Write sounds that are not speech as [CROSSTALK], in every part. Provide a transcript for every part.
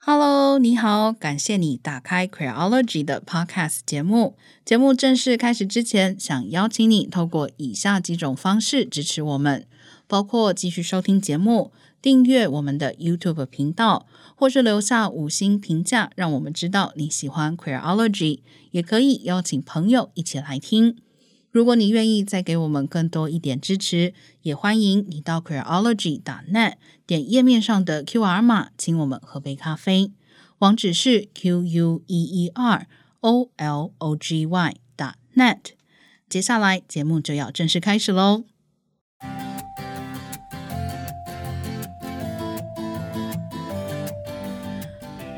Hello，你好，感谢你打开 Queerology 的 Podcast 节目。节目正式开始之前，想邀请你透过以下几种方式支持我们，包括继续收听节目、订阅我们的 YouTube 频道，或是留下五星评价，让我们知道你喜欢 Queerology。也可以邀请朋友一起来听。如果你愿意再给我们更多一点支持，也欢迎你到 Queerology.net 点页面上的 QR 码，请我们喝杯咖啡。网址是 Q U E E R O L O G Y .net。接下来节目就要正式开始喽。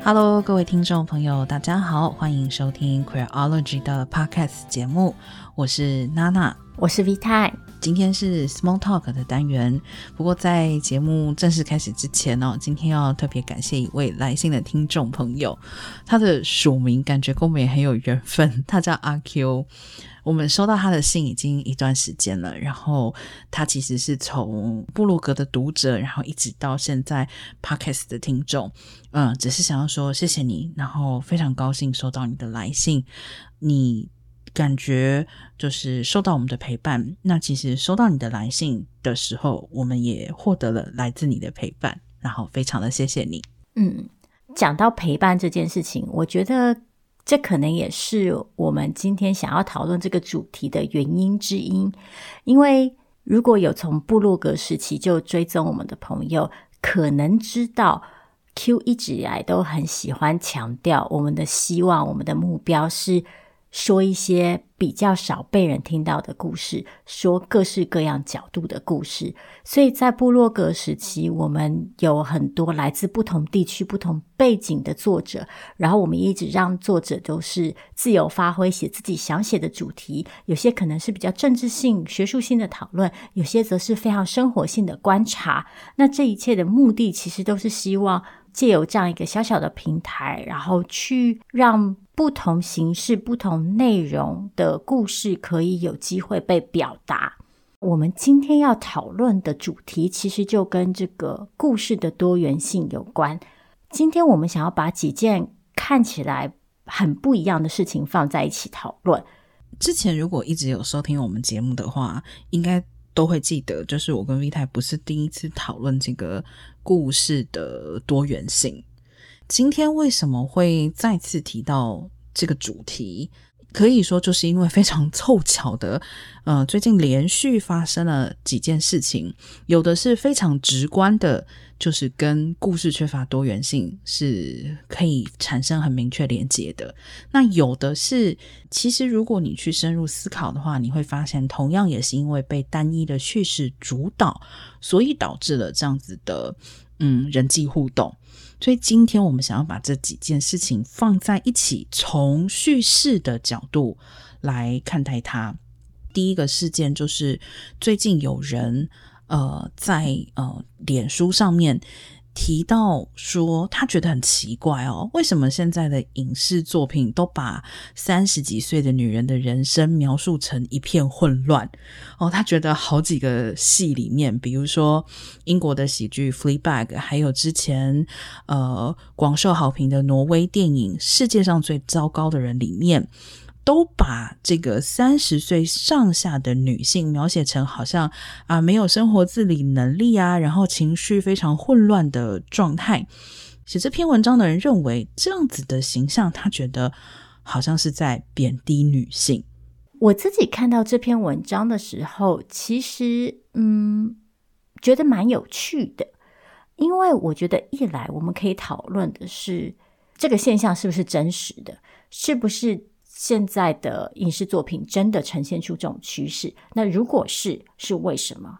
Hello，各位听众朋友，大家好，欢迎收听 Queology 的 Podcast 节目，我是娜娜，我是 V 太，今天是 Small Talk 的单元。不过在节目正式开始之前呢、哦，今天要特别感谢一位来信的听众朋友，他的署名感觉跟我们也很有缘分，他叫阿 Q。我们收到他的信已经一段时间了，然后他其实是从布鲁格的读者，然后一直到现在 Podcast 的听众，嗯，只是想要说谢谢你，然后非常高兴收到你的来信，你感觉就是受到我们的陪伴，那其实收到你的来信的时候，我们也获得了来自你的陪伴，然后非常的谢谢你。嗯，讲到陪伴这件事情，我觉得。这可能也是我们今天想要讨论这个主题的原因之一，因为如果有从部落格时期就追踪我们的朋友，可能知道 Q 一直以来都很喜欢强调我们的希望，我们的目标是。说一些比较少被人听到的故事，说各式各样角度的故事。所以在部落格时期，我们有很多来自不同地区、不同背景的作者，然后我们一直让作者都是自由发挥，写自己想写的主题。有些可能是比较政治性、学术性的讨论，有些则是非常生活性的观察。那这一切的目的，其实都是希望借由这样一个小小的平台，然后去让。不同形式、不同内容的故事可以有机会被表达。我们今天要讨论的主题，其实就跟这个故事的多元性有关。今天我们想要把几件看起来很不一样的事情放在一起讨论。之前如果一直有收听我们节目的话，应该都会记得，就是我跟 V 太不是第一次讨论这个故事的多元性。今天为什么会再次提到这个主题？可以说就是因为非常凑巧的，呃，最近连续发生了几件事情，有的是非常直观的，就是跟故事缺乏多元性是可以产生很明确连接的。那有的是，其实如果你去深入思考的话，你会发现，同样也是因为被单一的叙事主导，所以导致了这样子的，嗯，人际互动。所以今天我们想要把这几件事情放在一起，从叙事的角度来看待它。第一个事件就是最近有人呃在呃脸书上面。提到说，他觉得很奇怪哦，为什么现在的影视作品都把三十几岁的女人的人生描述成一片混乱？哦，他觉得好几个戏里面，比如说英国的喜剧《Fleabag》，还有之前呃广受好评的挪威电影《世界上最糟糕的人》里面。都把这个三十岁上下的女性描写成好像啊没有生活自理能力啊，然后情绪非常混乱的状态。写这篇文章的人认为这样子的形象，他觉得好像是在贬低女性。我自己看到这篇文章的时候，其实嗯觉得蛮有趣的，因为我觉得一来我们可以讨论的是这个现象是不是真实的，是不是？现在的影视作品真的呈现出这种趋势？那如果是，是为什么？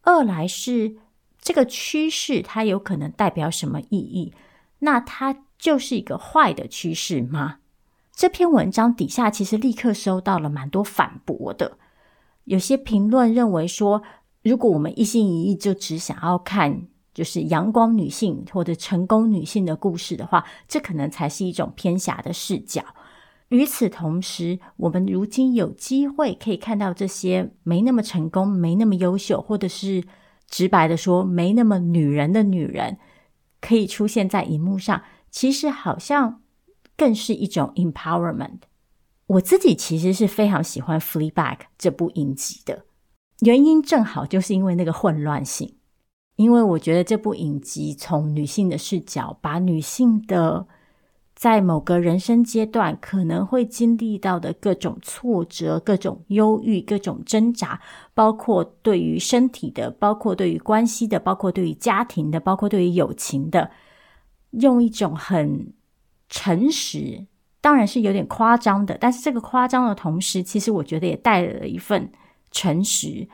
二来是这个趋势，它有可能代表什么意义？那它就是一个坏的趋势吗？这篇文章底下其实立刻收到了蛮多反驳的。有些评论认为说，如果我们一心一意就只想要看就是阳光女性或者成功女性的故事的话，这可能才是一种偏狭的视角。与此同时，我们如今有机会可以看到这些没那么成功、没那么优秀，或者是直白的说没那么女人的女人，可以出现在荧幕上，其实好像更是一种 empowerment。我自己其实是非常喜欢《Fleabag》这部影集的，原因正好就是因为那个混乱性，因为我觉得这部影集从女性的视角，把女性的在某个人生阶段可能会经历到的各种挫折、各种忧郁、各种挣扎，包括对于身体的，包括对于关系的，包括对于家庭的，包括对于友情的，用一种很诚实。当然是有点夸张的，但是这个夸张的同时，其实我觉得也带了一份诚实，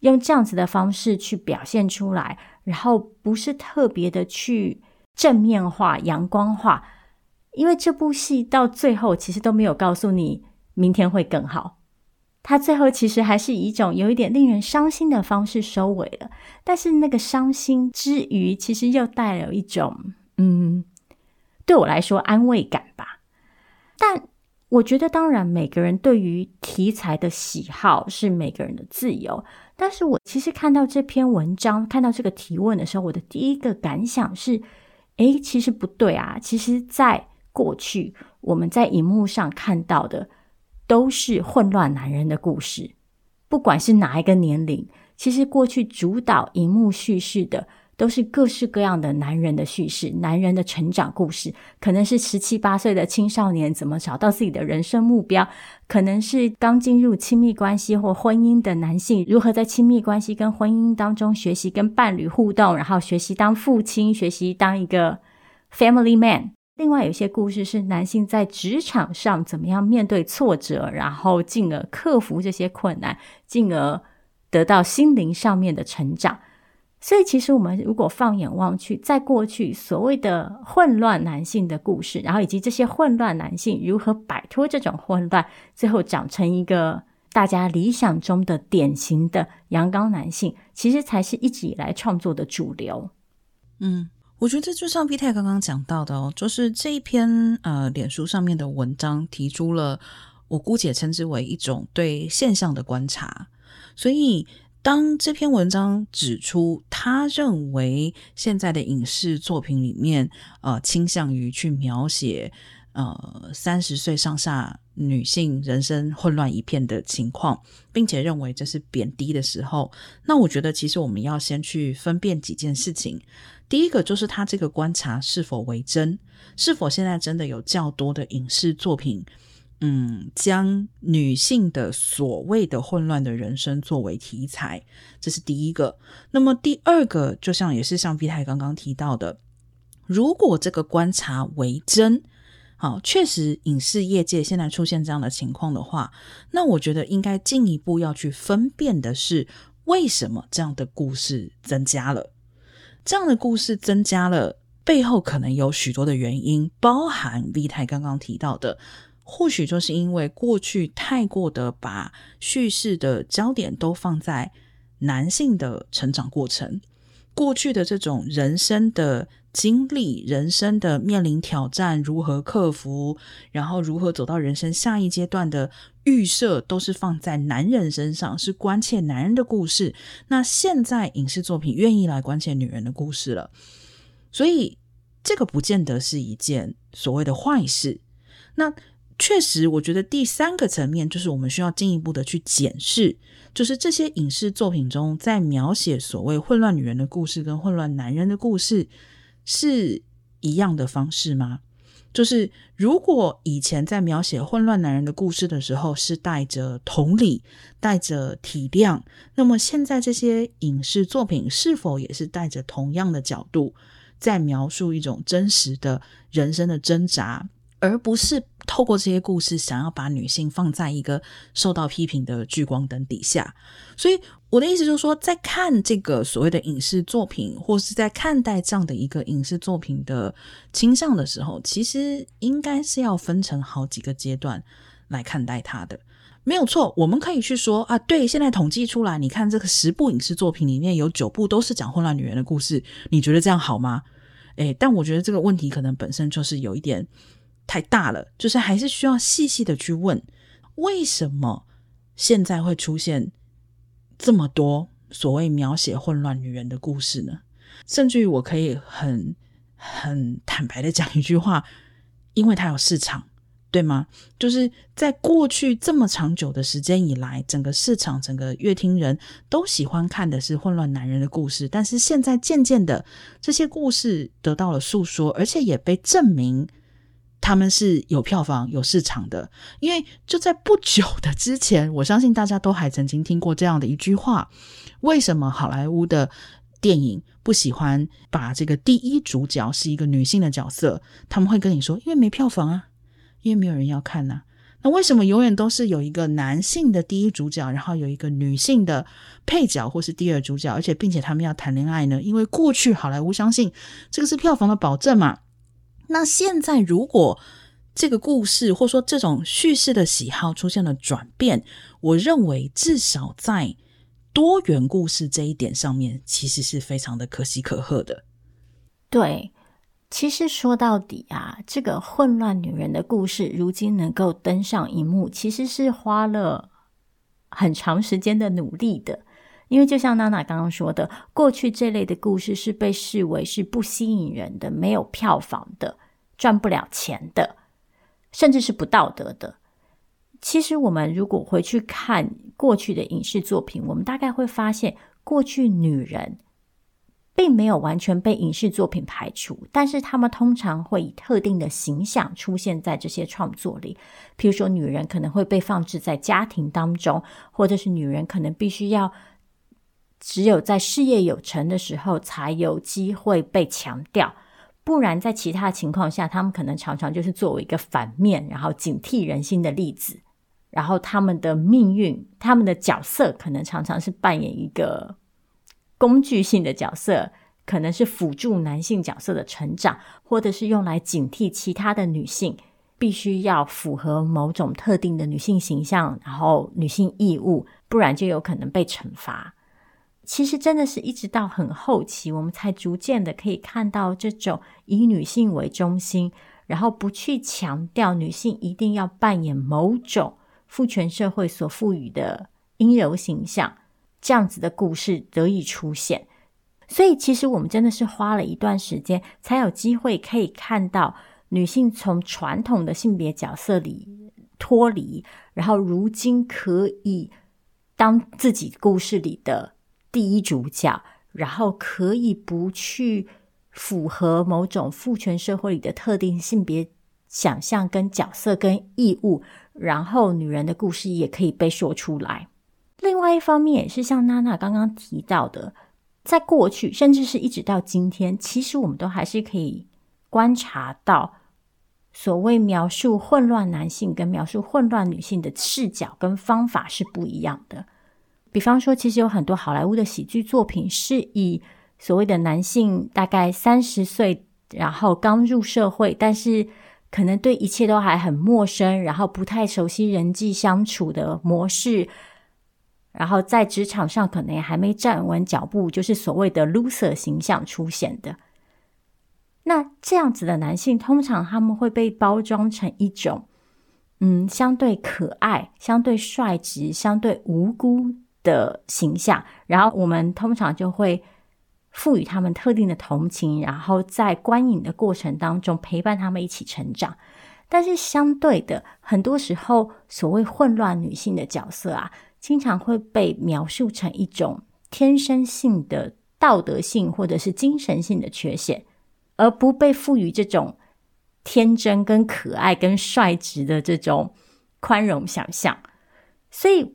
用这样子的方式去表现出来，然后不是特别的去正面化、阳光化，因为这部戏到最后其实都没有告诉你明天会更好，它最后其实还是以一种有一点令人伤心的方式收尾了，但是那个伤心之余，其实又带了一种嗯，对我来说安慰感吧。但我觉得，当然，每个人对于题材的喜好是每个人的自由。但是我其实看到这篇文章，看到这个提问的时候，我的第一个感想是：诶，其实不对啊！其实，在过去，我们在荧幕上看到的都是混乱男人的故事，不管是哪一个年龄，其实过去主导荧幕叙事的。都是各式各样的男人的叙事，男人的成长故事，可能是十七八岁的青少年怎么找到自己的人生目标，可能是刚进入亲密关系或婚姻的男性如何在亲密关系跟婚姻当中学习跟伴侣互动，然后学习当父亲，学习当一个 family man。另外有些故事是男性在职场上怎么样面对挫折，然后进而克服这些困难，进而得到心灵上面的成长。所以，其实我们如果放眼望去，在过去所谓的混乱男性的故事，然后以及这些混乱男性如何摆脱这种混乱，最后长成一个大家理想中的典型的阳刚男性，其实才是一直以来创作的主流。嗯，我觉得就像 V 太刚刚讲到的哦，就是这一篇呃脸书上面的文章提出了，我姑且称之为一种对现象的观察，所以。当这篇文章指出，他认为现在的影视作品里面，呃，倾向于去描写，呃，三十岁上下女性人生混乱一片的情况，并且认为这是贬低的时候，那我觉得其实我们要先去分辨几件事情。第一个就是他这个观察是否为真，是否现在真的有较多的影视作品。嗯，将女性的所谓的混乱的人生作为题材，这是第一个。那么第二个，就像也是像 V 太刚刚提到的，如果这个观察为真，好，确实影视业界现在出现这样的情况的话，那我觉得应该进一步要去分辨的是，为什么这样的故事增加了？这样的故事增加了，背后可能有许多的原因，包含 V 太刚刚提到的。或许就是因为过去太过的把叙事的焦点都放在男性的成长过程，过去的这种人生的经历、人生的面临挑战、如何克服，然后如何走到人生下一阶段的预设，都是放在男人身上，是关切男人的故事。那现在影视作品愿意来关切女人的故事了，所以这个不见得是一件所谓的坏事。那。确实，我觉得第三个层面就是我们需要进一步的去检视，就是这些影视作品中在描写所谓混乱女人的故事跟混乱男人的故事是一样的方式吗？就是如果以前在描写混乱男人的故事的时候是带着同理、带着体谅，那么现在这些影视作品是否也是带着同样的角度在描述一种真实的人生的挣扎？而不是透过这些故事，想要把女性放在一个受到批评的聚光灯底下。所以我的意思就是说，在看这个所谓的影视作品，或是在看待这样的一个影视作品的倾向的时候，其实应该是要分成好几个阶段来看待它的。没有错，我们可以去说啊，对，现在统计出来，你看这个十部影视作品里面有九部都是讲混乱女人的故事，你觉得这样好吗？诶，但我觉得这个问题可能本身就是有一点。太大了，就是还是需要细细的去问，为什么现在会出现这么多所谓描写混乱女人的故事呢？甚至于我可以很很坦白的讲一句话，因为它有市场。对吗？就是在过去这么长久的时间以来，整个市场、整个乐听人都喜欢看的是混乱男人的故事。但是现在渐渐的，这些故事得到了诉说，而且也被证明他们是有票房、有市场的。因为就在不久的之前，我相信大家都还曾经听过这样的一句话：为什么好莱坞的电影不喜欢把这个第一主角是一个女性的角色？他们会跟你说，因为没票房啊。因为没有人要看呐，那为什么永远都是有一个男性的第一主角，然后有一个女性的配角或是第二主角，而且并且他们要谈恋爱呢？因为过去好莱坞相信这个是票房的保证嘛。那现在如果这个故事或说这种叙事的喜好出现了转变，我认为至少在多元故事这一点上面，其实是非常的可喜可贺的。对。其实说到底啊，这个混乱女人的故事，如今能够登上荧幕，其实是花了很长时间的努力的。因为就像娜娜刚刚说的，过去这类的故事是被视为是不吸引人的、没有票房的、赚不了钱的，甚至是不道德的。其实我们如果回去看过去的影视作品，我们大概会发现，过去女人。并没有完全被影视作品排除，但是他们通常会以特定的形象出现在这些创作里。譬如说，女人可能会被放置在家庭当中，或者是女人可能必须要只有在事业有成的时候才有机会被强调，不然在其他情况下，他们可能常常就是作为一个反面，然后警惕人心的例子。然后他们的命运，他们的角色可能常常是扮演一个。工具性的角色可能是辅助男性角色的成长，或者是用来警惕其他的女性必须要符合某种特定的女性形象，然后女性义务，不然就有可能被惩罚。其实真的是一直到很后期，我们才逐渐的可以看到这种以女性为中心，然后不去强调女性一定要扮演某种父权社会所赋予的阴柔形象。这样子的故事得以出现，所以其实我们真的是花了一段时间，才有机会可以看到女性从传统的性别角色里脱离，然后如今可以当自己故事里的第一主角，然后可以不去符合某种父权社会里的特定性别想象跟角色跟义务，然后女人的故事也可以被说出来。另外一方面，也是像娜娜刚刚提到的，在过去，甚至是一直到今天，其实我们都还是可以观察到，所谓描述混乱男性跟描述混乱女性的视角跟方法是不一样的。比方说，其实有很多好莱坞的喜剧作品是以所谓的男性大概三十岁，然后刚入社会，但是可能对一切都还很陌生，然后不太熟悉人际相处的模式。然后在职场上可能也还没站稳脚步，就是所谓的 loser 形象出现的。那这样子的男性，通常他们会被包装成一种，嗯，相对可爱、相对率直、相对无辜的形象。然后我们通常就会赋予他们特定的同情，然后在观影的过程当中陪伴他们一起成长。但是相对的，很多时候所谓混乱女性的角色啊。经常会被描述成一种天生性的道德性或者是精神性的缺陷，而不被赋予这种天真跟可爱跟率直的这种宽容想象。所以，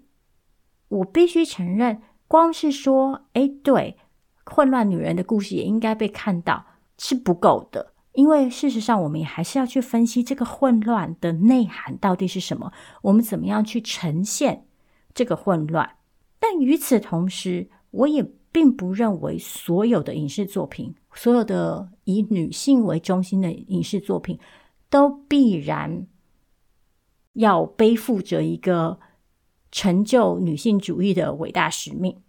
我必须承认，光是说“哎，对，混乱女人的故事也应该被看到”是不够的，因为事实上，我们也还是要去分析这个混乱的内涵到底是什么，我们怎么样去呈现。这个混乱，但与此同时，我也并不认为所有的影视作品，所有的以女性为中心的影视作品，都必然要背负着一个成就女性主义的伟大使命。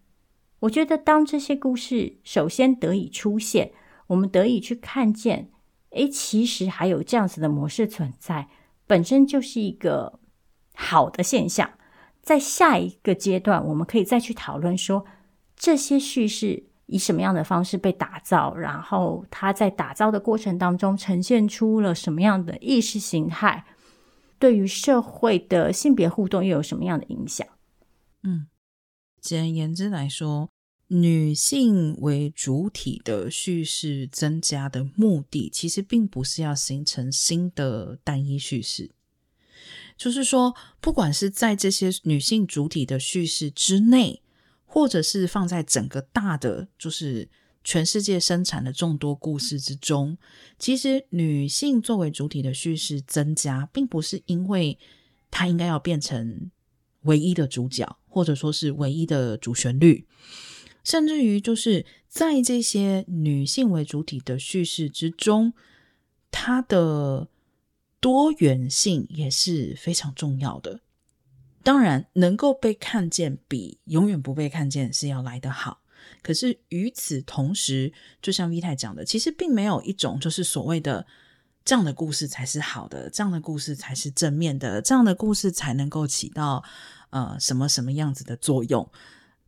我觉得，当这些故事首先得以出现，我们得以去看见，诶，其实还有这样子的模式存在，本身就是一个好的现象。在下一个阶段，我们可以再去讨论说，这些叙事以什么样的方式被打造，然后它在打造的过程当中呈现出了什么样的意识形态，对于社会的性别互动又有什么样的影响？嗯，简而言之来说，女性为主体的叙事增加的目的，其实并不是要形成新的单一叙事。就是说，不管是在这些女性主体的叙事之内。或者是放在整个大的，就是全世界生产的众多故事之中，其实女性作为主体的叙事增加，并不是因为她应该要变成唯一的主角，或者说是唯一的主旋律，甚至于就是在这些女性为主体的叙事之中，它的多元性也是非常重要的。当然，能够被看见比永远不被看见是要来得好。可是与此同时，就像 V 太讲的，其实并没有一种就是所谓的这样的故事才是好的，这样的故事才是正面的，这样的故事才能够起到呃什么什么样子的作用。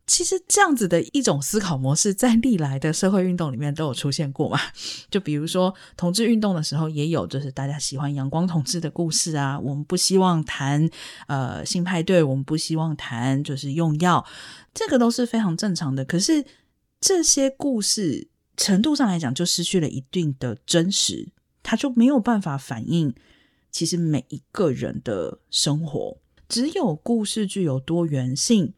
其实这样子的一种思考模式，在历来的社会运动里面都有出现过嘛。[LAUGHS] 就比如说同志运动的时候，也有就是大家喜欢阳光同志的故事啊。我们不希望谈呃性派对，我们不希望谈就是用药，这个都是非常正常的。可是这些故事程度上来讲，就失去了一定的真实，它就没有办法反映其实每一个人的生活。只有故事具有多元性。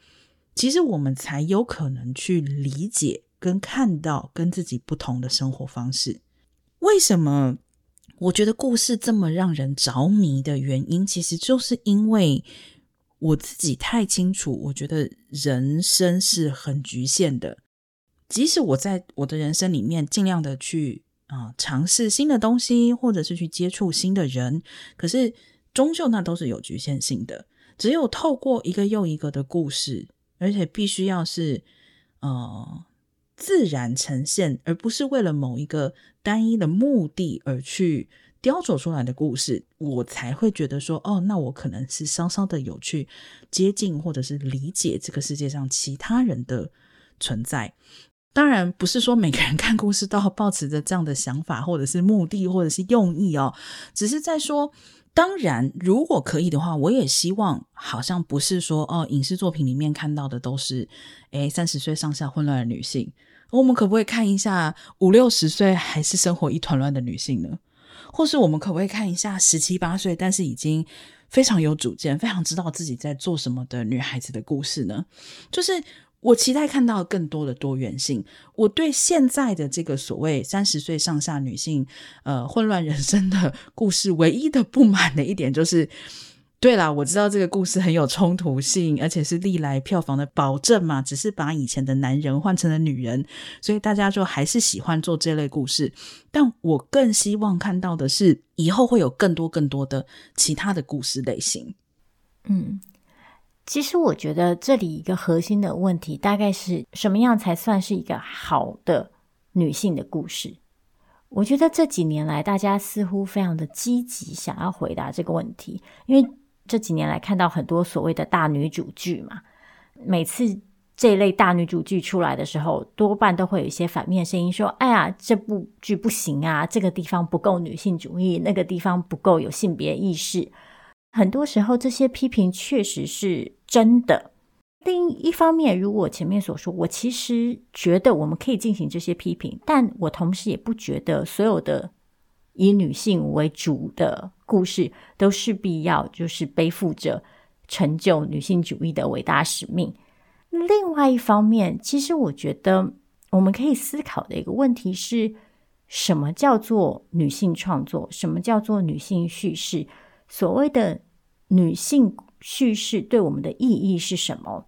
其实我们才有可能去理解跟看到跟自己不同的生活方式。为什么我觉得故事这么让人着迷的原因，其实就是因为我自己太清楚，我觉得人生是很局限的。即使我在我的人生里面尽量的去啊、尝试新的东西，或者是去接触新的人，可是终究那都是有局限性的。只有透过一个又一个的故事。而且必须要是，呃，自然呈现，而不是为了某一个单一的目的而去雕琢出来的故事，我才会觉得说，哦，那我可能是稍稍的有去接近或者是理解这个世界上其他人的存在。当然，不是说每个人看故事都要抱持着这样的想法，或者是目的，或者是用意哦，只是在说。当然，如果可以的话，我也希望好像不是说哦，影视作品里面看到的都是诶三十岁上下混乱的女性。我们可不可以看一下五六十岁还是生活一团乱的女性呢？或是我们可不可以看一下十七八岁但是已经非常有主见、非常知道自己在做什么的女孩子的故事呢？就是。我期待看到更多的多元性。我对现在的这个所谓三十岁上下女性，呃，混乱人生的故事，唯一的不满的一点就是，对啦，我知道这个故事很有冲突性，而且是历来票房的保证嘛，只是把以前的男人换成了女人，所以大家就还是喜欢做这类故事。但我更希望看到的是，以后会有更多更多的其他的故事类型。嗯。其实我觉得这里一个核心的问题，大概是什么样才算是一个好的女性的故事？我觉得这几年来，大家似乎非常的积极想要回答这个问题，因为这几年来看到很多所谓的大女主剧嘛，每次这一类大女主剧出来的时候，多半都会有一些反面声音说：“哎呀，这部剧不行啊，这个地方不够女性主义，那个地方不够有性别意识。”很多时候，这些批评确实是真的。另一方面，如我前面所说，我其实觉得我们可以进行这些批评，但我同时也不觉得所有的以女性为主的故事都势必要就是背负着成就女性主义的伟大使命。另外一方面，其实我觉得我们可以思考的一个问题是：什么叫做女性创作？什么叫做女性叙事？所谓的女性叙事对我们的意义是什么？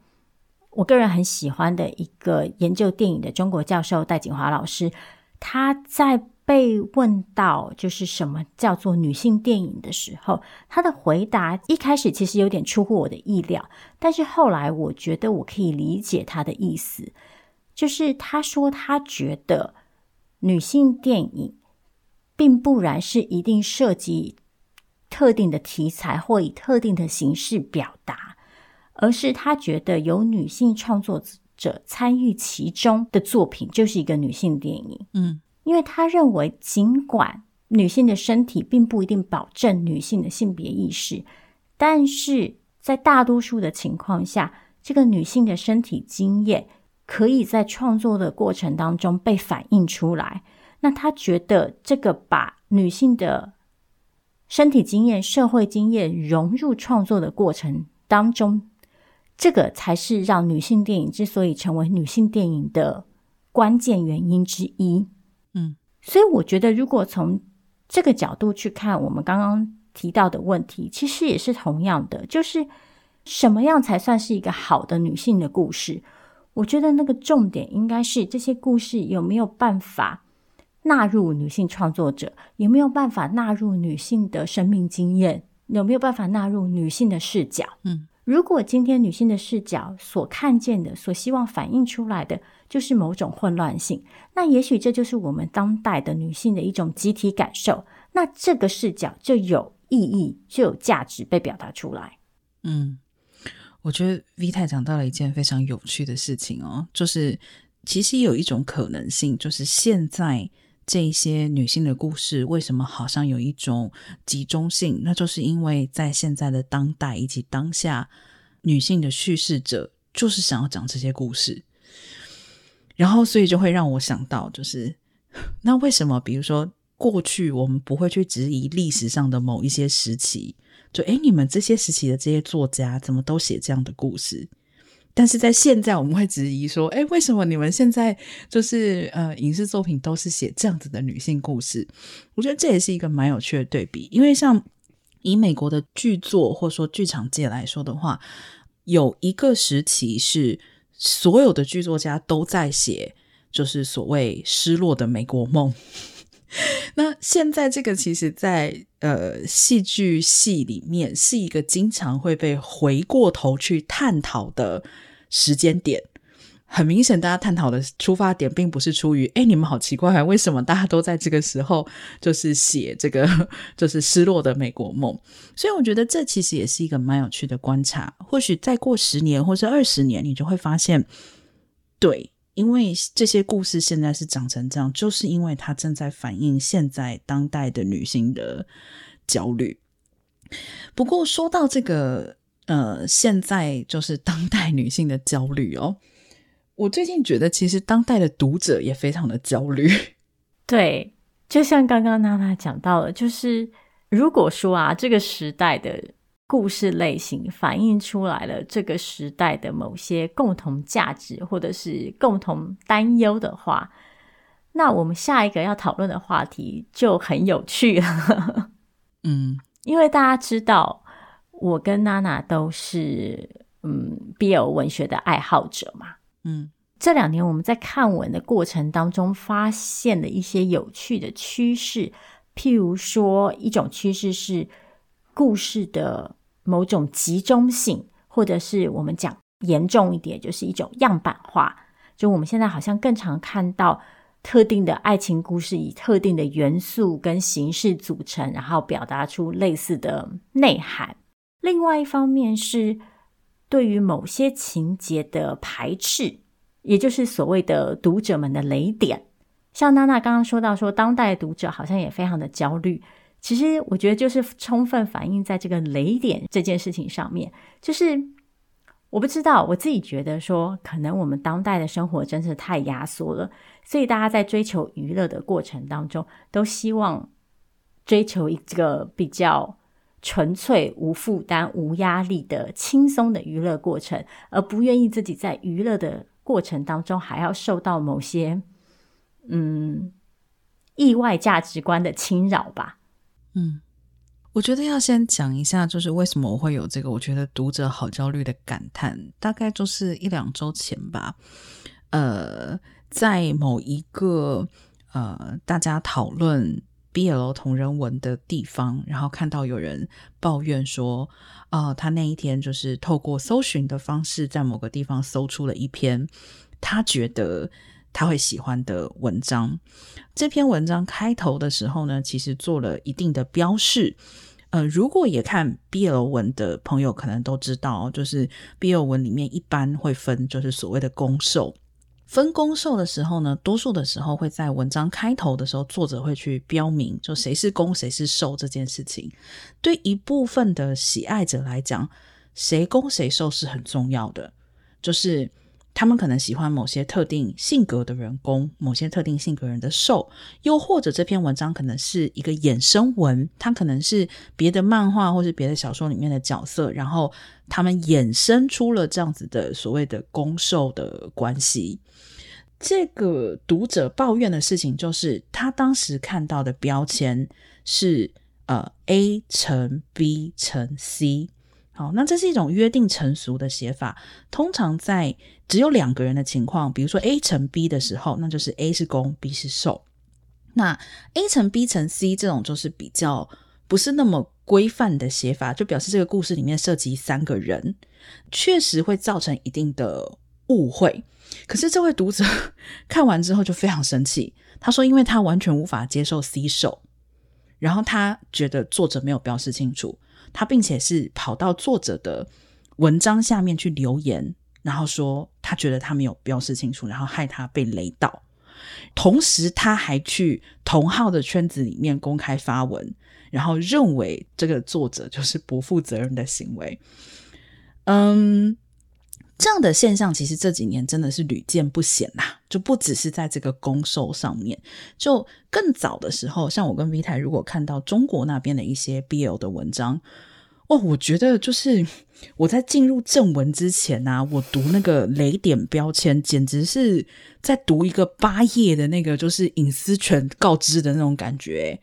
我个人很喜欢的一个研究电影的中国教授戴锦华老师，他在被问到就是什么叫做女性电影的时候，他的回答一开始其实有点出乎我的意料，但是后来我觉得我可以理解他的意思，就是他说他觉得女性电影并不然是一定涉及。特定的题材或以特定的形式表达，而是他觉得有女性创作者参与其中的作品就是一个女性电影。嗯，因为他认为，尽管女性的身体并不一定保证女性的性别意识，但是在大多数的情况下，这个女性的身体经验可以在创作的过程当中被反映出来。那他觉得，这个把女性的身体经验、社会经验融入创作的过程当中，这个才是让女性电影之所以成为女性电影的关键原因之一。嗯，所以我觉得，如果从这个角度去看我们刚刚提到的问题，其实也是同样的，就是什么样才算是一个好的女性的故事？我觉得那个重点应该是这些故事有没有办法纳入女性创作者，有没有办法纳入女性的生命经验，有没有办法纳入女性的视角？嗯，如果今天女性的视角所看见的、所希望反映出来的就是某种混乱性，那也许这就是我们当代的女性的一种集体感受。那这个视角就有意义，就有价值被表达出来。嗯，我觉得 V 太讲到了一件非常有趣的事情哦，就是其实有一种可能性，就是现在。这一些女性的故事为什么好像有一种集中性？那就是因为在现在的当代以及当下，女性的叙事者就是想要讲这些故事，然后所以就会让我想到，就是那为什么，比如说过去我们不会去质疑历史上的某一些时期，就诶，你们这些时期的这些作家怎么都写这样的故事？但是在现在，我们会质疑说：“哎，为什么你们现在就是呃，影视作品都是写这样子的女性故事？”我觉得这也是一个蛮有趣的对比，因为像以美国的剧作或者说剧场界来说的话，有一个时期是所有的剧作家都在写，就是所谓失落的美国梦。[LAUGHS] 那现在这个其实在，呃戏剧系里面是一个经常会被回过头去探讨的。时间点很明显，大家探讨的出发点并不是出于“哎，你们好奇怪，为什么大家都在这个时候 [LAUGHS] 就是写这个 [LAUGHS] 就是失落的美国梦”。所以我觉得这其实也是一个蛮有趣的观察。或许再过十年或者二十年，你就会发现，对，因为这些故事现在是长成这样，就是因为它正在反映现在当代的女性的焦虑。不过说到这个。呃，现在就是当代女性的焦虑哦。我最近觉得，其实当代的读者也非常的焦虑。[LAUGHS] 对，就像刚刚娜娜讲到了，就是如果说啊，这个时代的故事类型反映出来了这个时代的某些共同价值或者是共同担忧的话，那我们下一个要讨论的话题就很有趣了。[LAUGHS] 嗯，因为大家知道。我跟娜娜都是嗯 BL 文学的爱好者嘛，嗯，这两年我们在看文的过程当中，发现了一些有趣的趋势，譬如说一种趋势是故事的某种集中性，或者是我们讲严重一点，就是一种样板化。就我们现在好像更常看到特定的爱情故事以特定的元素跟形式组成，然后表达出类似的内涵。另外一方面是对于某些情节的排斥，也就是所谓的读者们的雷点。像娜娜刚刚说到说，当代读者好像也非常的焦虑。其实我觉得就是充分反映在这个雷点这件事情上面。就是我不知道，我自己觉得说，可能我们当代的生活真是太压缩了，所以大家在追求娱乐的过程当中，都希望追求一个比较。纯粹无负担、无压力的轻松的娱乐过程，而不愿意自己在娱乐的过程当中还要受到某些嗯意外价值观的侵扰吧。嗯，我觉得要先讲一下，就是为什么我会有这个我觉得读者好焦虑的感叹。大概就是一两周前吧，呃，在某一个呃大家讨论。BL 同人文的地方，然后看到有人抱怨说，啊、他那一天就是透过搜寻的方式，在某个地方搜出了一篇他觉得他会喜欢的文章。这篇文章开头的时候呢，其实做了一定的标示，呃，如果也看 BL 文的朋友，可能都知道，就是 BL 文里面一般会分，就是所谓的攻受。分工受的时候呢，多数的时候会在文章开头的时候，作者会去标明，就谁是攻，谁是受这件事情。对一部分的喜爱者来讲，谁攻谁受是很重要的，就是。他们可能喜欢某些特定性格的人攻，某些特定性格人的受，又或者这篇文章可能是一个衍生文，它可能是别的漫画或是别的小说里面的角色，然后他们衍生出了这样子的所谓的攻受的关系。这个读者抱怨的事情就是，他当时看到的标签是呃 A 乘 B 乘 C。好，那这是一种约定成俗的写法。通常在只有两个人的情况，比如说 A 乘 B 的时候，那就是 A 是攻，B 是受。那 A 乘 B 乘 C 这种就是比较不是那么规范的写法，就表示这个故事里面涉及三个人，确实会造成一定的误会。可是这位读者 [LAUGHS] 看完之后就非常生气，他说，因为他完全无法接受 C 受，然后他觉得作者没有标示清楚。他并且是跑到作者的文章下面去留言，然后说他觉得他没有标示清楚，然后害他被雷到。同时，他还去同号的圈子里面公开发文，然后认为这个作者就是不负责任的行为。嗯。这样的现象其实这几年真的是屡见不鲜呐，就不只是在这个攻受上面，就更早的时候，像我跟 V 太如果看到中国那边的一些 BL 的文章，哦，我觉得就是我在进入正文之前呐、啊，我读那个雷点标签，简直是在读一个八页的那个就是隐私权告知的那种感觉，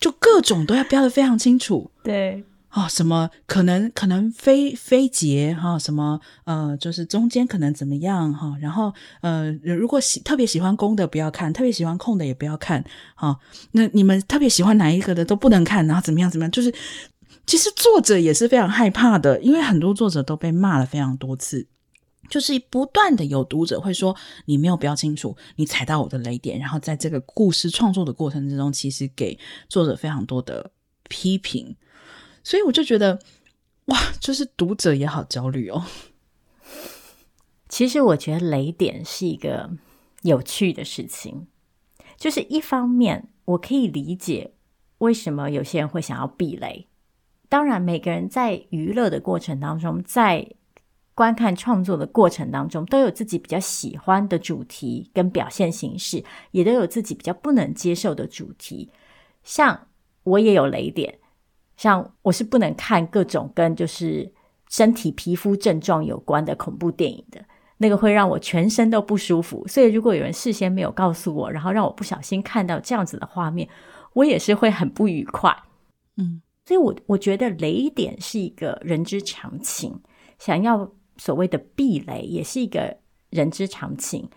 就各种都要标的非常清楚，对。啊、哦，什么可能可能非非结哈、哦？什么呃，就是中间可能怎么样哈、哦？然后呃，如果喜特别喜欢公的不要看，特别喜欢控的也不要看哈、哦。那你们特别喜欢哪一个的都不能看，然后怎么样怎么样？就是其实作者也是非常害怕的，因为很多作者都被骂了非常多次，就是不断的有读者会说你没有标清楚，你踩到我的雷点，然后在这个故事创作的过程之中，其实给作者非常多的批评。所以我就觉得，哇，就是读者也好焦虑哦。其实我觉得雷点是一个有趣的事情，就是一方面我可以理解为什么有些人会想要避雷。当然，每个人在娱乐的过程当中，在观看创作的过程当中，都有自己比较喜欢的主题跟表现形式，也都有自己比较不能接受的主题。像我也有雷点。像我是不能看各种跟就是身体皮肤症状有关的恐怖电影的，那个会让我全身都不舒服。所以如果有人事先没有告诉我，然后让我不小心看到这样子的画面，我也是会很不愉快。嗯，所以我我觉得雷点是一个人之常情，想要所谓的避雷也是一个人之常情，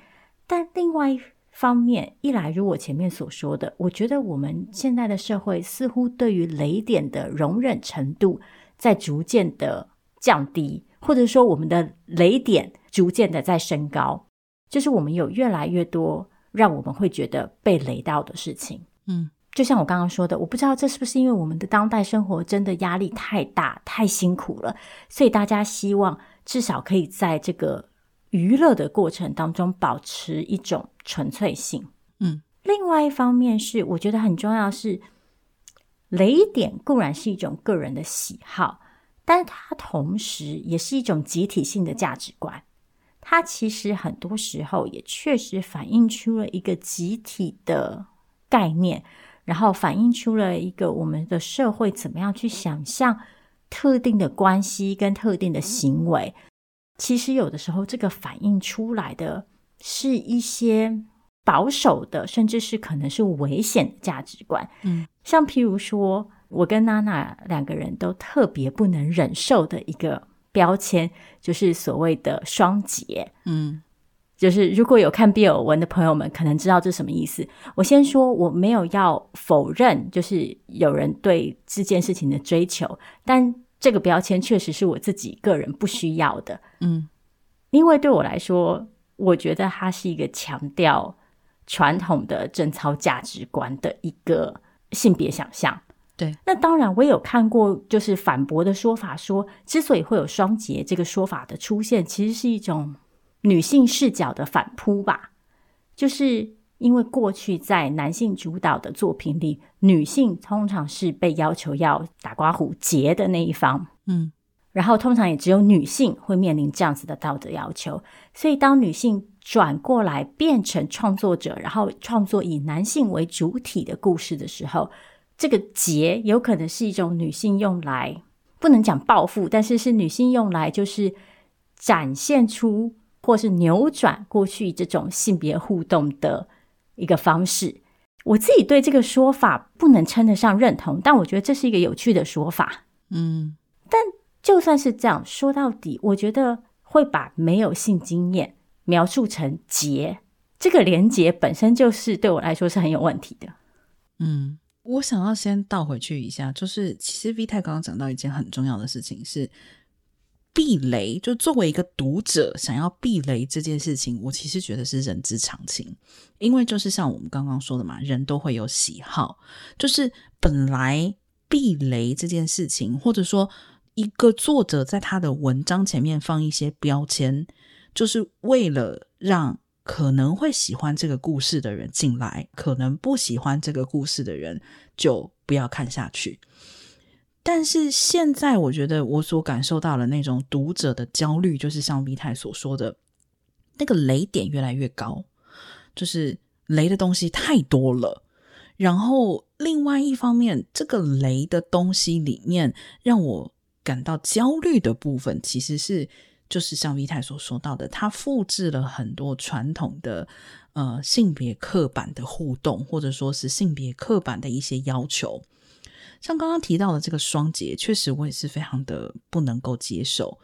但另外一方面，一来如我前面所说的，我觉得我们现在的社会似乎对于雷点的容忍程度在逐渐的降低，或者说我们的雷点逐渐的在升高，就是我们有越来越多让我们会觉得被雷到的事情。嗯，就像我刚刚说的，我不知道这是不是因为我们的当代生活真的压力太大、太辛苦了，所以大家希望至少可以在这个。娱乐的过程当中，保持一种纯粹性。嗯，另外一方面是，我觉得很重要是，雷点固然是一种个人的喜好，但它同时也是一种集体性的价值观。它其实很多时候也确实反映出了一个集体的概念，然后反映出了一个我们的社会怎么样去想象特定的关系跟特定的行为。其实有的时候，这个反映出来的是一些保守的，甚至是可能是危险的价值观。嗯，像譬如说，我跟娜娜两个人都特别不能忍受的一个标签，就是所谓的双节。嗯，就是如果有看 BL 文的朋友们，可能知道这什么意思。我先说，我没有要否认，就是有人对这件事情的追求，但。这个标签确实是我自己个人不需要的，嗯，因为对我来说，我觉得它是一个强调传统的贞操价值观的一个性别想象。对，那当然我也有看过，就是反驳的说法说，说之所以会有双节这个说法的出现，其实是一种女性视角的反扑吧，就是。因为过去在男性主导的作品里，女性通常是被要求要打刮胡结的那一方，嗯，然后通常也只有女性会面临这样子的道德要求。所以当女性转过来变成创作者，然后创作以男性为主体的故事的时候，这个结有可能是一种女性用来不能讲报复，但是是女性用来就是展现出或是扭转过去这种性别互动的。一个方式，我自己对这个说法不能称得上认同，但我觉得这是一个有趣的说法。嗯，但就算是这样说到底，我觉得会把没有性经验描述成结，这个连结本身就是对我来说是很有问题的。嗯，我想要先倒回去一下，就是其实 V 太刚刚讲到一件很重要的事情是。避雷，就作为一个读者想要避雷这件事情，我其实觉得是人之常情，因为就是像我们刚刚说的嘛，人都会有喜好，就是本来避雷这件事情，或者说一个作者在他的文章前面放一些标签，就是为了让可能会喜欢这个故事的人进来，可能不喜欢这个故事的人就不要看下去。但是现在，我觉得我所感受到的那种读者的焦虑，就是像 V 太所说的，那个雷点越来越高，就是雷的东西太多了。然后另外一方面，这个雷的东西里面让我感到焦虑的部分，其实是就是像 V 太所说到的，他复制了很多传统的呃性别刻板的互动，或者说是性别刻板的一些要求。像刚刚提到的这个双节，确实我也是非常的不能够接受。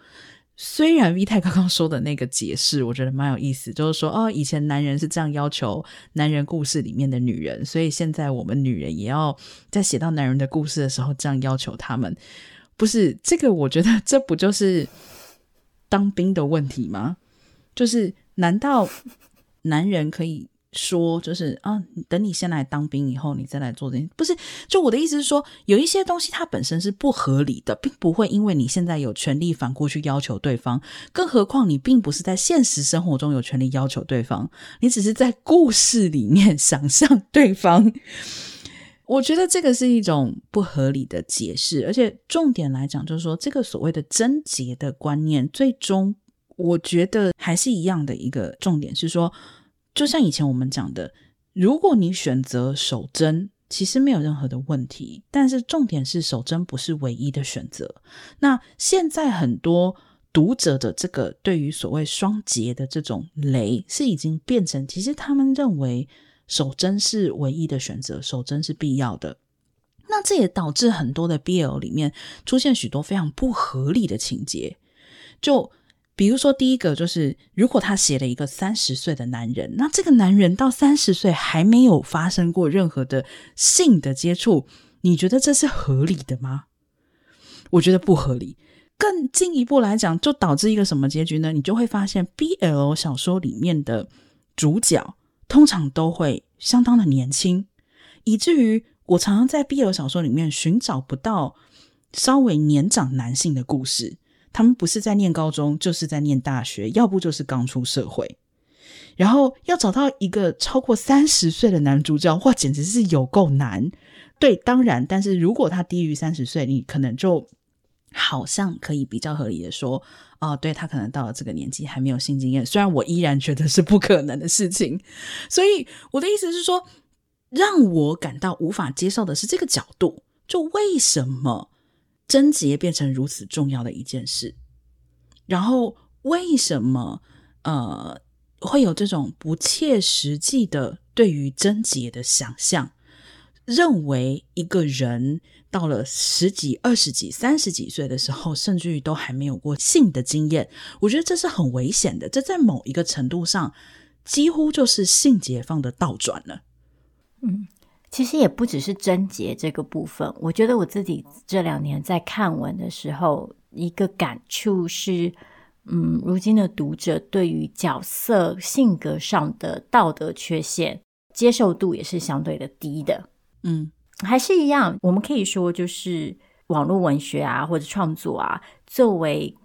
虽然 V 太刚刚说的那个解释，我觉得蛮有意思，就是说，哦，以前男人是这样要求男人故事里面的女人，所以现在我们女人也要在写到男人的故事的时候这样要求他们。不是这个，我觉得这不就是当兵的问题吗？就是难道男人可以？说就是啊，等你先来当兵以后，你再来做这些。不是，就我的意思是说，有一些东西它本身是不合理的，并不会因为你现在有权利反过去要求对方。更何况你并不是在现实生活中有权利要求对方，你只是在故事里面 [LAUGHS] 想象对方。我觉得这个是一种不合理的解释，而且重点来讲，就是说这个所谓的贞洁的观念，最终我觉得还是一样的一个重点是说。就像以前我们讲的，如果你选择守贞，其实没有任何的问题。但是重点是，守贞不是唯一的选择。那现在很多读者的这个对于所谓双节的这种雷，是已经变成，其实他们认为守贞是唯一的选择，守贞是必要的。那这也导致很多的 BL 里面出现许多非常不合理的情节，就。比如说，第一个就是，如果他写了一个三十岁的男人，那这个男人到三十岁还没有发生过任何的性的接触，你觉得这是合理的吗？我觉得不合理。更进一步来讲，就导致一个什么结局呢？你就会发现，BL 小说里面的主角通常都会相当的年轻，以至于我常常在 BL 小说里面寻找不到稍微年长男性的故事。他们不是在念高中，就是在念大学，要不就是刚出社会。然后要找到一个超过三十岁的男主角，哇，简直是有够难。对，当然，但是如果他低于三十岁，你可能就好像可以比较合理的说，哦，对，他可能到了这个年纪还没有性经验。虽然我依然觉得是不可能的事情。所以我的意思是说，让我感到无法接受的是这个角度，就为什么？贞洁变成如此重要的一件事，然后为什么呃会有这种不切实际的对于贞洁的想象？认为一个人到了十几、二十几、三十几岁的时候，甚至于都还没有过性的经验，我觉得这是很危险的。这在某一个程度上，几乎就是性解放的倒转了。嗯。其实也不只是贞洁这个部分，我觉得我自己这两年在看文的时候，一个感触是，嗯，如今的读者对于角色性格上的道德缺陷接受度也是相对的低的，嗯，还是一样，我们可以说就是网络文学啊，或者创作啊，作为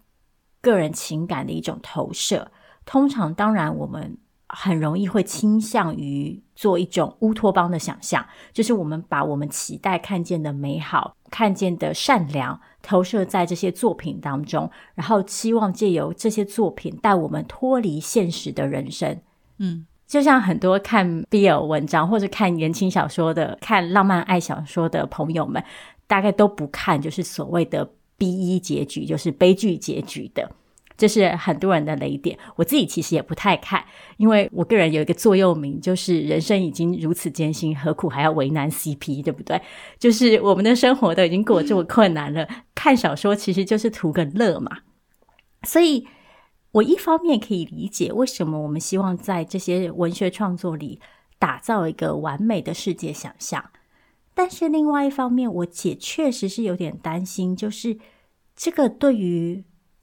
个人情感的一种投射。通常，当然我们很容易会倾向于做一种乌托邦的想象，就是我们把我们期待看见的美好、看见的善良投射在这些作品当中，然后期望借由这些作品带我们脱离现实的人生。嗯。就像很多看 BL 文章或者看言情小说的、看浪漫爱小说的朋友们，大概都不看就是所谓的 BE 结局，就是悲剧结局的，这是很多人的雷点。我自己其实也不太看，因为我个人有一个座右铭，就是人生已经如此艰辛，何苦还要为难 CP，对不对？就是我们的生活都已经过这么困难了，看小说其实就是图个乐嘛，所以。我一方面可以理解为什么我们希望在这些文学创作里打造一个完美的世界想象，但是另外一方面，我姐确实是有点担心，就是这个对于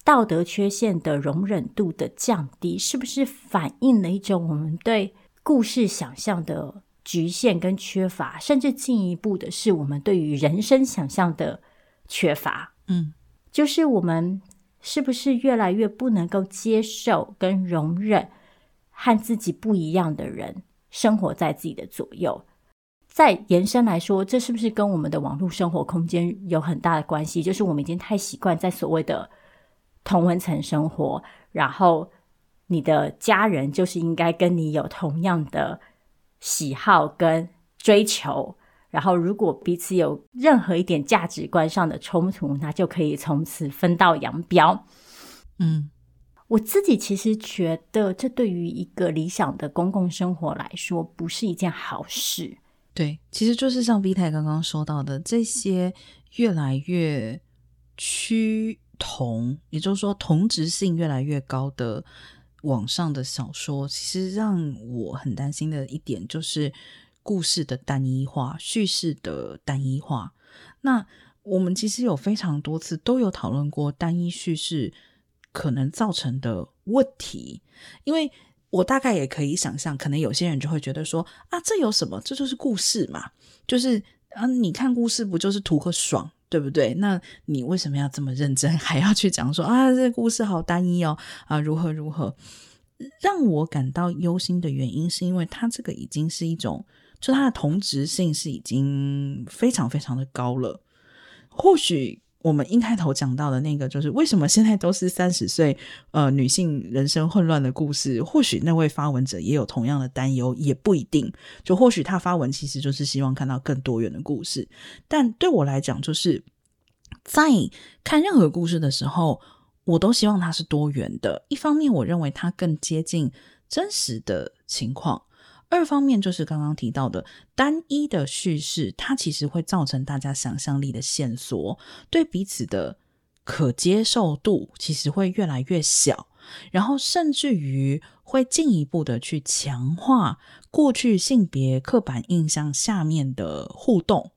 道德缺陷的容忍度的降低，是不是反映了一种我们对故事想象的局限跟缺乏，甚至进一步的是我们对于人生想象的缺乏？嗯，就是我们。是不是越来越不能够接受跟容忍和自己不一样的人生活在自己的左右？再延伸来说，这是不是跟我们的网络生活空间有很大的关系？就是我们已经太习惯在所谓的同温层生活，然后你的家人就是应该跟你有同样的喜好跟追求。然后，如果彼此有任何一点价值观上的冲突，那就可以从此分道扬镳。嗯，我自己其实觉得，这对于一个理想的公共生活来说，不是一件好事。对，其实就是像 V 太刚刚说到的，这些越来越趋同，也就是说同质性越来越高的网上的小说，其实让我很担心的一点就是。故事的单一化，叙事的单一化。那我们其实有非常多次都有讨论过单一叙事可能造成的问题。因为我大概也可以想象，可能有些人就会觉得说：“啊，这有什么？这就是故事嘛，就是啊，你看故事不就是图个爽，对不对？那你为什么要这么认真，[LAUGHS] 还要去讲说啊，这个故事好单一哦，啊，如何如何？让我感到忧心的原因，是因为它这个已经是一种。就它的同质性是已经非常非常的高了。或许我们一开头讲到的那个，就是为什么现在都是三十岁呃女性人生混乱的故事。或许那位发文者也有同样的担忧，也不一定。就或许他发文其实就是希望看到更多元的故事。但对我来讲，就是在看任何故事的时候，我都希望它是多元的。一方面，我认为它更接近真实的情况。二方面就是刚刚提到的单一的叙事，它其实会造成大家想象力的线索，对彼此的可接受度其实会越来越小，然后甚至于会进一步的去强化过去性别刻板印象下面的互动。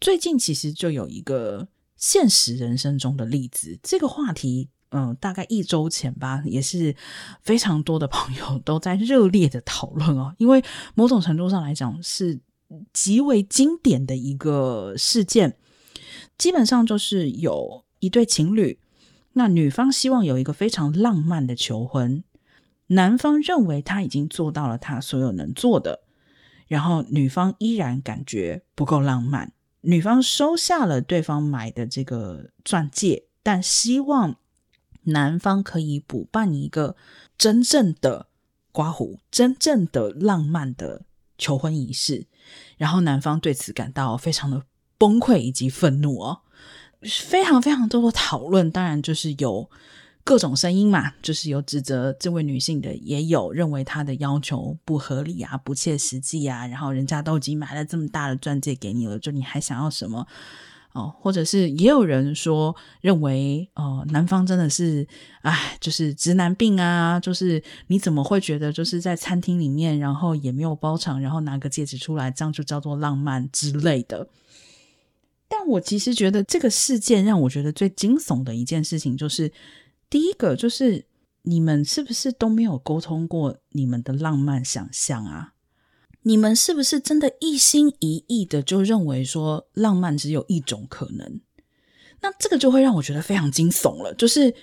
最近其实就有一个现实人生中的例子，这个话题。嗯，大概一周前吧，也是非常多的朋友都在热烈的讨论哦，因为某种程度上来讲是极为经典的一个事件。基本上就是有一对情侣，那女方希望有一个非常浪漫的求婚，男方认为他已经做到了他所有能做的，然后女方依然感觉不够浪漫，女方收下了对方买的这个钻戒，但希望。男方可以补办一个真正的刮胡、真正的浪漫的求婚仪式，然后男方对此感到非常的崩溃以及愤怒哦，非常非常多的讨论，当然就是有各种声音嘛，就是有指责这位女性的，也有认为她的要求不合理啊、不切实际啊，然后人家都已经买了这么大的钻戒给你了，就你还想要什么？哦，或者是也有人说认为，哦，男方真的是，哎，就是直男病啊，就是你怎么会觉得就是在餐厅里面，然后也没有包场，然后拿个戒指出来，这样就叫做浪漫之类的。但我其实觉得这个事件让我觉得最惊悚的一件事情，就是第一个就是你们是不是都没有沟通过你们的浪漫想象啊？你们是不是真的一心一意的就认为说浪漫只有一种可能？那这个就会让我觉得非常惊悚了，就是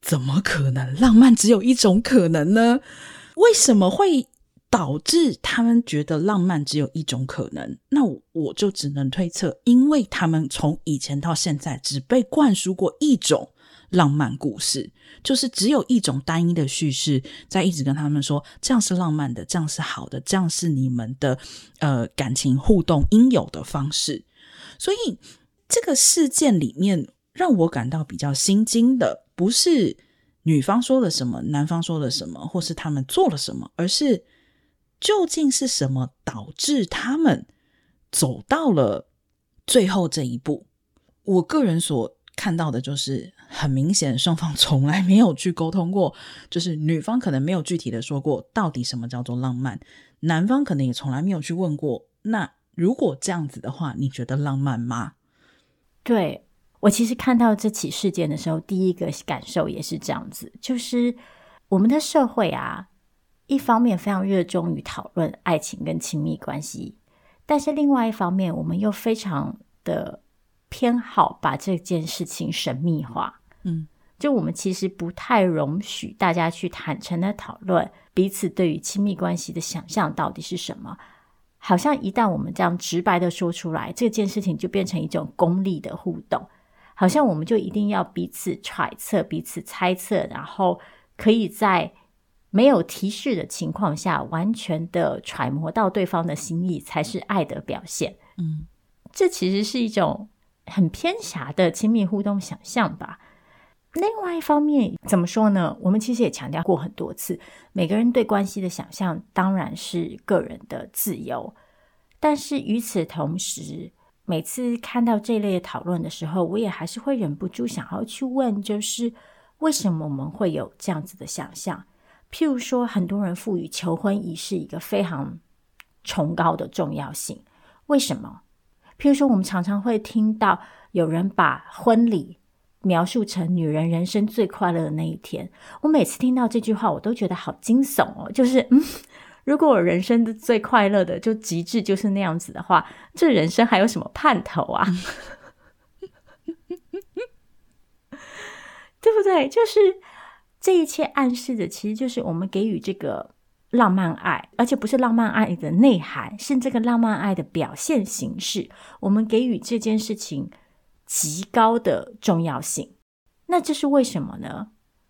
怎么可能浪漫只有一种可能呢？为什么会导致他们觉得浪漫只有一种可能？那我我就只能推测，因为他们从以前到现在只被灌输过一种浪漫故事，就是只有一种单一的叙事，在一直跟他们说这样是浪漫的，这样是好的，这样是你们的呃感情互动应有的方式，所以。这个事件里面让我感到比较心惊的，不是女方说了什么，男方说了什么，或是他们做了什么，而是究竟是什么导致他们走到了最后这一步。我个人所看到的就是，很明显双方 [LAUGHS] 从来没有去沟通过，就是女方可能没有具体的说过到底什么叫做浪漫，男方可能也从来没有去问过。那如果这样子的话，你觉得浪漫吗？对，我其实看到这起事件的时候，第一个感受也是这样子，就是我们的社会啊，一方面非常热衷于讨论爱情跟亲密关系，但是另外一方面，我们又非常的偏好把这件事情神秘化。嗯，就我们其实不太容许大家去坦诚的讨论彼此对于亲密关系的想象到底是什么。好像一旦我们这样直白的说出来，这件事情就变成一种功利的互动，好像我们就一定要彼此揣测、彼此猜测，然后可以在没有提示的情况下，完全的揣摩到对方的心意，才是爱的表现。嗯，这其实是一种很偏狭的亲密互动想象吧。另外一方面，怎么说呢？我们其实也强调过很多次，每个人对关系的想象当然是个人的自由。但是与此同时，每次看到这类讨论的时候，我也还是会忍不住想要去问，就是为什么我们会有这样子的想象？譬如说，很多人赋予求婚仪式一个非常崇高的重要性，为什么？譬如说，我们常常会听到有人把婚礼描述成女人人生最快乐的那一天，我每次听到这句话，我都觉得好惊悚哦。就是，嗯，如果我人生的最快乐的就极致就是那样子的话，这人生还有什么盼头啊？[LAUGHS] 对不对？就是这一切暗示的，其实就是我们给予这个浪漫爱，而且不是浪漫爱的内涵，是这个浪漫爱的表现形式。我们给予这件事情。极高的重要性，那这是为什么呢？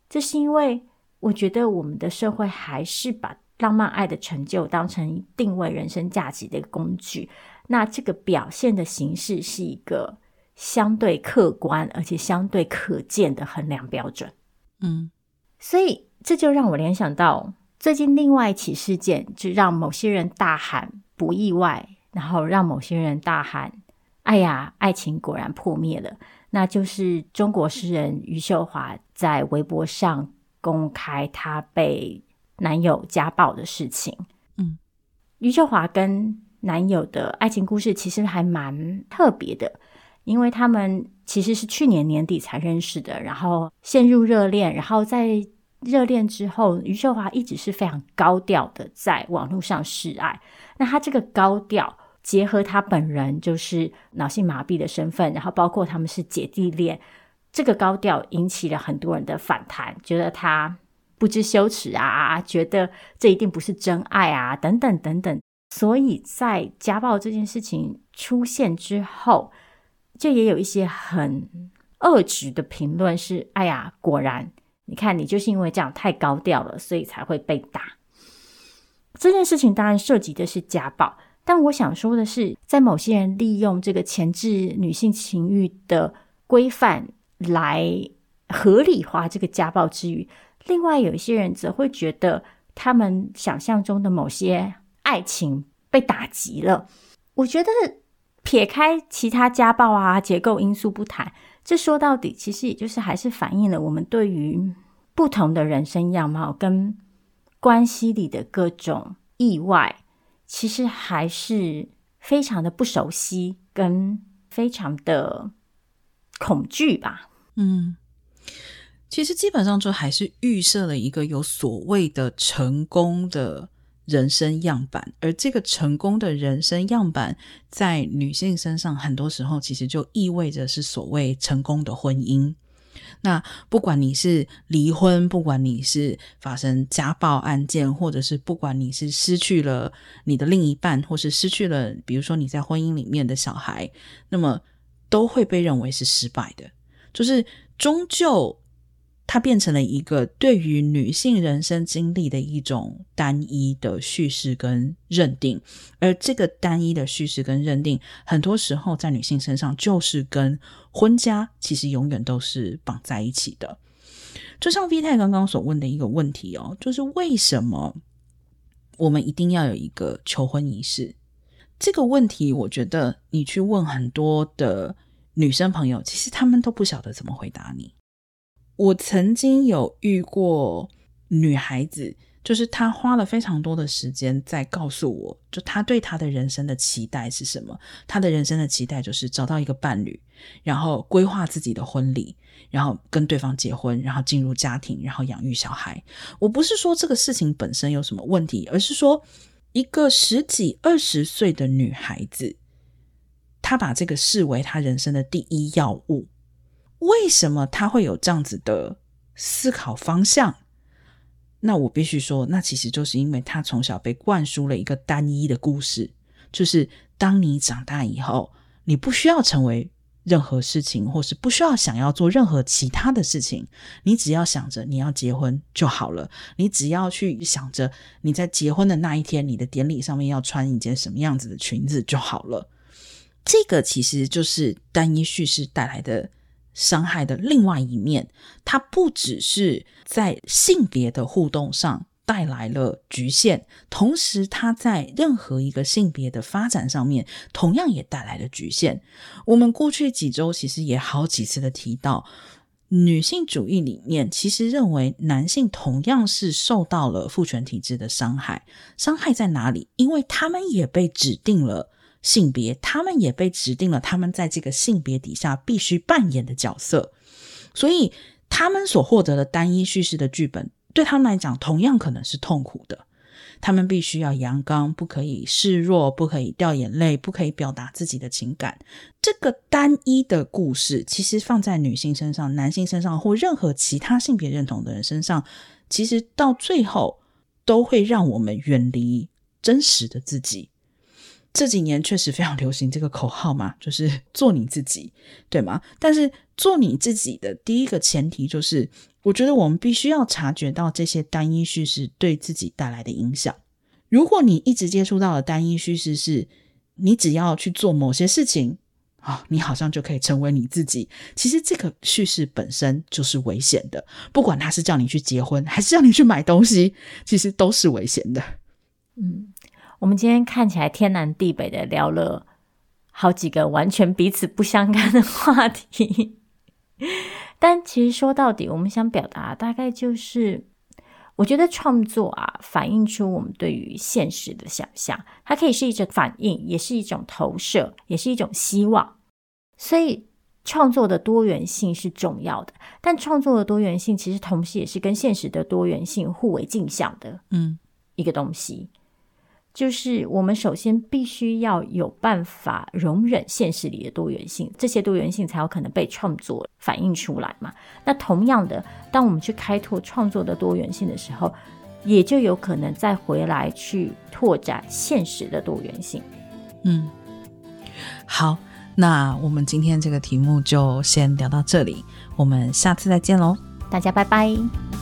这是因为我觉得我们的社会还是把浪漫爱的成就当成定位人生价值的一个工具。那这个表现的形式是一个相对客观而且相对可见的衡量标准。嗯，所以这就让我联想到最近另外一起事件，就让某些人大喊不意外，然后让某些人大喊。哎呀，爱情果然破灭了。那就是中国诗人余秀华在微博上公开她被男友家暴的事情。嗯，余秀华跟男友的爱情故事其实还蛮特别的，因为他们其实是去年年底才认识的，然后陷入热恋，然后在热恋之后，余秀华一直是非常高调的在网络上示爱。那她这个高调。结合他本人就是脑性麻痹的身份，然后包括他们是姐弟恋，这个高调引起了很多人的反弹，觉得他不知羞耻啊，觉得这一定不是真爱啊，等等等等。所以在家暴这件事情出现之后，就也有一些很恶质的评论是：哎呀，果然，你看你就是因为这样太高调了，所以才会被打。这件事情当然涉及的是家暴。但我想说的是，在某些人利用这个前置女性情欲的规范来合理化这个家暴之余，另外有一些人则会觉得他们想象中的某些爱情被打击了。我觉得撇开其他家暴啊、结构因素不谈，这说到底其实也就是还是反映了我们对于不同的人生样貌跟关系里的各种意外。其实还是非常的不熟悉，跟非常的恐惧吧。嗯，其实基本上就还是预设了一个有所谓的成功的人生样板，而这个成功的人生样板，在女性身上，很多时候其实就意味着是所谓成功的婚姻。那不管你是离婚，不管你是发生家暴案件，或者是不管你是失去了你的另一半，或是失去了，比如说你在婚姻里面的小孩，那么都会被认为是失败的，就是终究。它变成了一个对于女性人生经历的一种单一的叙事跟认定，而这个单一的叙事跟认定，很多时候在女性身上就是跟婚家其实永远都是绑在一起的。就像 V 太刚刚所问的一个问题哦，就是为什么我们一定要有一个求婚仪式？这个问题，我觉得你去问很多的女生朋友，其实她们都不晓得怎么回答你。我曾经有遇过女孩子，就是她花了非常多的时间在告诉我，就她对她的人生的期待是什么。她的人生的期待就是找到一个伴侣，然后规划自己的婚礼，然后跟对方结婚，然后进入家庭，然后养育小孩。我不是说这个事情本身有什么问题，而是说一个十几二十岁的女孩子，她把这个视为她人生的第一要务。为什么他会有这样子的思考方向？那我必须说，那其实就是因为他从小被灌输了一个单一的故事，就是当你长大以后，你不需要成为任何事情，或是不需要想要做任何其他的事情，你只要想着你要结婚就好了，你只要去想着你在结婚的那一天，你的典礼上面要穿一件什么样子的裙子就好了。这个其实就是单一叙事带来的。伤害的另外一面，它不只是在性别的互动上带来了局限，同时它在任何一个性别的发展上面，同样也带来了局限。我们过去几周其实也好几次的提到，女性主义里面其实认为男性同样是受到了父权体制的伤害。伤害在哪里？因为他们也被指定了。性别，他们也被指定了他们在这个性别底下必须扮演的角色，所以他们所获得的单一叙事的剧本，对他们来讲同样可能是痛苦的。他们必须要阳刚，不可以示弱，不可以掉眼泪，不可以表达自己的情感。这个单一的故事，其实放在女性身上、男性身上或任何其他性别认同的人身上，其实到最后都会让我们远离真实的自己。这几年确实非常流行这个口号嘛，就是做你自己，对吗？但是做你自己的第一个前提就是，我觉得我们必须要察觉到这些单一叙事对自己带来的影响。如果你一直接触到的单一叙事是，你只要去做某些事情啊，你好像就可以成为你自己。其实这个叙事本身就是危险的，不管他是叫你去结婚，还是叫你去买东西，其实都是危险的。嗯。我们今天看起来天南地北的聊了好几个完全彼此不相干的话题，[LAUGHS] 但其实说到底，我们想表达大概就是，我觉得创作啊，反映出我们对于现实的想象，它可以是一种反应，也是一种投射，也是一种希望。所以，创作的多元性是重要的，但创作的多元性其实同时也是跟现实的多元性互为镜像的，嗯，一个东西。就是我们首先必须要有办法容忍现实里的多元性，这些多元性才有可能被创作反映出来嘛。那同样的，当我们去开拓创作的多元性的时候，也就有可能再回来去拓展现实的多元性。嗯，好，那我们今天这个题目就先聊到这里，我们下次再见喽，大家拜拜。